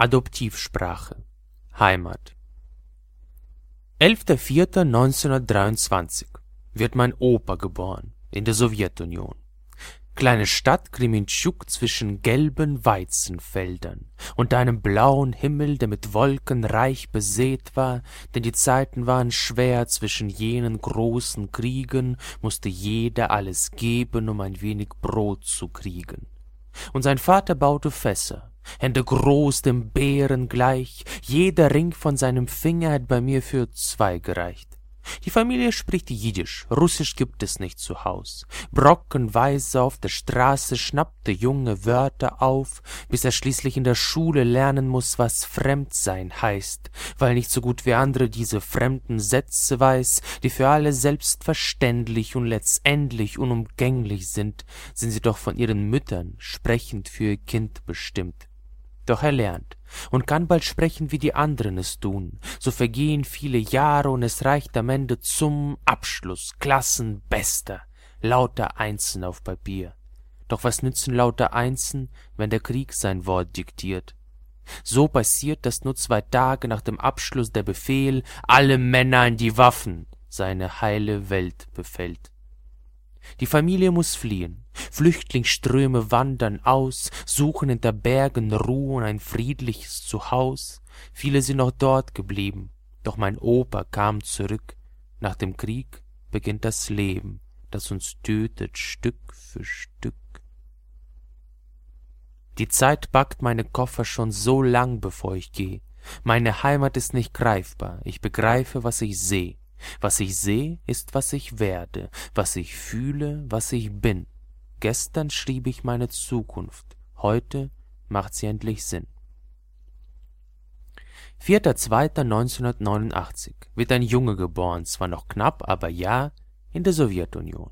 Adoptivsprache Heimat 11.04.1923 wird mein Opa geboren in der Sowjetunion. Kleine Stadt Krementschuk zwischen gelben Weizenfeldern und einem blauen Himmel, der mit Wolken reich besät war, denn die Zeiten waren schwer zwischen jenen großen Kriegen, musste jeder alles geben, um ein wenig Brot zu kriegen. Und sein Vater baute Fässer, Hände groß dem Bären gleich, jeder Ring von seinem Finger hat bei mir für zwei gereicht. Die Familie spricht Jiddisch, Russisch gibt es nicht zu Haus. Brockenweise auf der Straße schnappt der Junge Wörter auf, bis er schließlich in der Schule lernen muss, was Fremdsein heißt, weil nicht so gut wie andere diese fremden Sätze weiß, die für alle selbstverständlich und letztendlich unumgänglich sind, sind sie doch von ihren Müttern sprechend für ihr Kind bestimmt. Doch er lernt und kann bald sprechen, wie die anderen es tun. So vergehen viele Jahre und es reicht am Ende zum Abschluss Klassenbester. Lauter Einsen auf Papier. Doch was nützen lauter Einsen, wenn der Krieg sein Wort diktiert? So passiert, dass nur zwei Tage nach dem Abschluss der Befehl alle Männer in die Waffen seine heile Welt befällt. Die Familie muss fliehen. Flüchtlingsströme wandern aus, suchen hinter Bergen Ruhe und ein friedliches Zuhaus. Viele sind noch dort geblieben. Doch mein Opa kam zurück. Nach dem Krieg beginnt das Leben, das uns tötet Stück für Stück. Die Zeit packt meine Koffer schon so lang, bevor ich geh. Meine Heimat ist nicht greifbar. Ich begreife, was ich seh. Was ich seh, ist, was ich werde, was ich fühle, was ich bin. Gestern schrieb ich meine Zukunft, heute macht sie endlich Sinn. 4.2.1989 wird ein Junge geboren, zwar noch knapp, aber ja, in der Sowjetunion.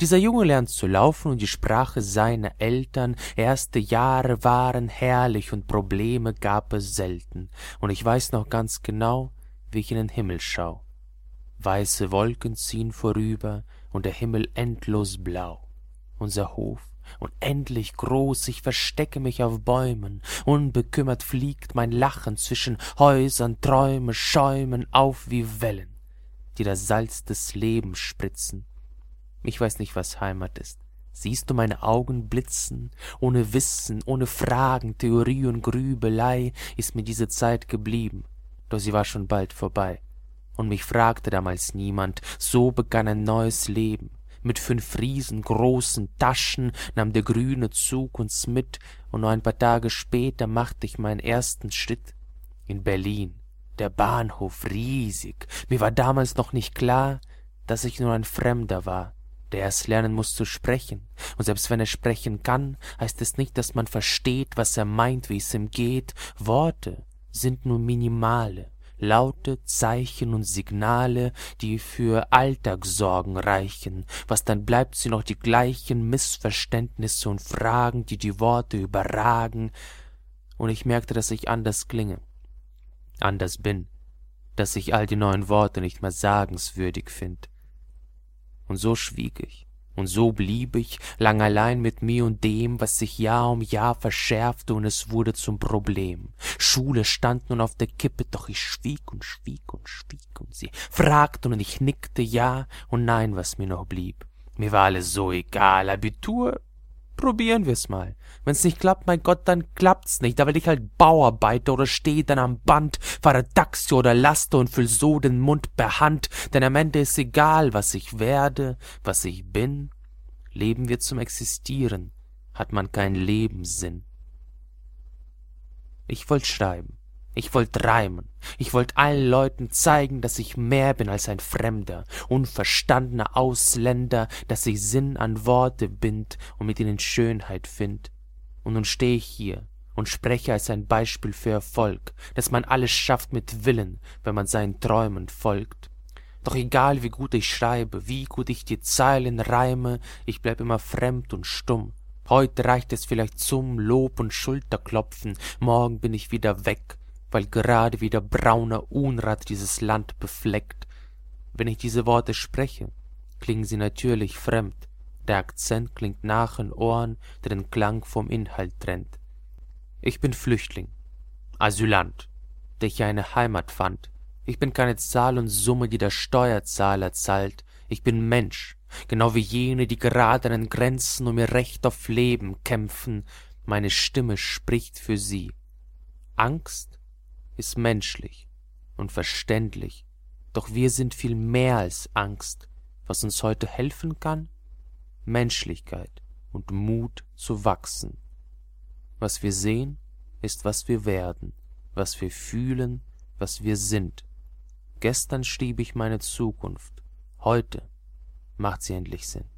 Dieser Junge lernt zu laufen und die Sprache seiner Eltern. Erste Jahre waren herrlich und Probleme gab es selten. Und ich weiß noch ganz genau, wie ich in den Himmel schau. Weiße Wolken ziehen vorüber und der Himmel endlos blau. Unser Hof unendlich groß, ich verstecke mich auf Bäumen, unbekümmert fliegt mein Lachen zwischen Häusern, Träume schäumen auf wie Wellen, die das Salz des Lebens spritzen. Ich weiß nicht, was Heimat ist. Siehst du meine Augen blitzen? Ohne Wissen, ohne Fragen, Theorie und Grübelei ist mir diese Zeit geblieben, doch sie war schon bald vorbei und mich fragte damals niemand, so begann ein neues Leben. Mit fünf riesengroßen Taschen nahm der grüne Zug uns mit, und nur ein paar Tage später machte ich meinen ersten Schritt in Berlin. Der Bahnhof riesig. Mir war damals noch nicht klar, dass ich nur ein Fremder war, der erst lernen muss zu sprechen. Und selbst wenn er sprechen kann, heißt es nicht, dass man versteht, was er meint, wie es ihm geht. Worte sind nur minimale, laute Zeichen und Signale, die für Alltagssorgen reichen, was dann bleibt sie noch die gleichen Missverständnisse und Fragen, die die Worte überragen, und ich merkte, dass ich anders klinge, anders bin, dass ich all die neuen Worte nicht mehr sagenswürdig find. Und so schwieg ich und so blieb ich lang allein mit mir und dem, was sich Jahr um Jahr verschärfte, und es wurde zum Problem. Schule stand nun auf der Kippe, doch ich schwieg und schwieg und schwieg, und sie fragten, und ich nickte ja und nein, was mir noch blieb. Mir war alles so egal, Abitur, probieren wir's mal. Wenn's nicht klappt, mein Gott, dann klappt's nicht. Da will ich halt Bauarbeiter oder steh dann am Band, fahre Taxi oder Laster und füll so den Mund per Hand, denn am Ende ist egal, was ich werde, was ich bin. Leben wir zum Existieren, hat man keinen Lebenssinn. Ich wollt schreiben. Ich wollt reimen. Ich wollt allen Leuten zeigen, dass ich mehr bin als ein Fremder, unverstandener Ausländer, dass ich Sinn an Worte bind und mit ihnen Schönheit find. Und nun steh ich hier und spreche als ein Beispiel für Erfolg, dass man alles schafft mit Willen, wenn man seinen Träumen folgt. Doch egal wie gut ich schreibe, wie gut ich die Zeilen reime, ich bleib immer fremd und stumm. Heute reicht es vielleicht zum Lob und Schulterklopfen, morgen bin ich wieder weg weil gerade wieder brauner Unrat dieses Land befleckt. Wenn ich diese Worte spreche, klingen sie natürlich fremd. Der Akzent klingt nach in Ohren, der den Klang vom Inhalt trennt. Ich bin Flüchtling. Asylant, der hier eine Heimat fand. Ich bin keine Zahl und Summe, die der Steuerzahler zahlt. Ich bin Mensch, genau wie jene, die gerade an den Grenzen um ihr Recht auf Leben kämpfen. Meine Stimme spricht für sie. Angst ist menschlich und verständlich, doch wir sind viel mehr als Angst. Was uns heute helfen kann? Menschlichkeit und Mut zu wachsen. Was wir sehen, ist, was wir werden, was wir fühlen, was wir sind. Gestern schrieb ich meine Zukunft, heute macht sie endlich Sinn.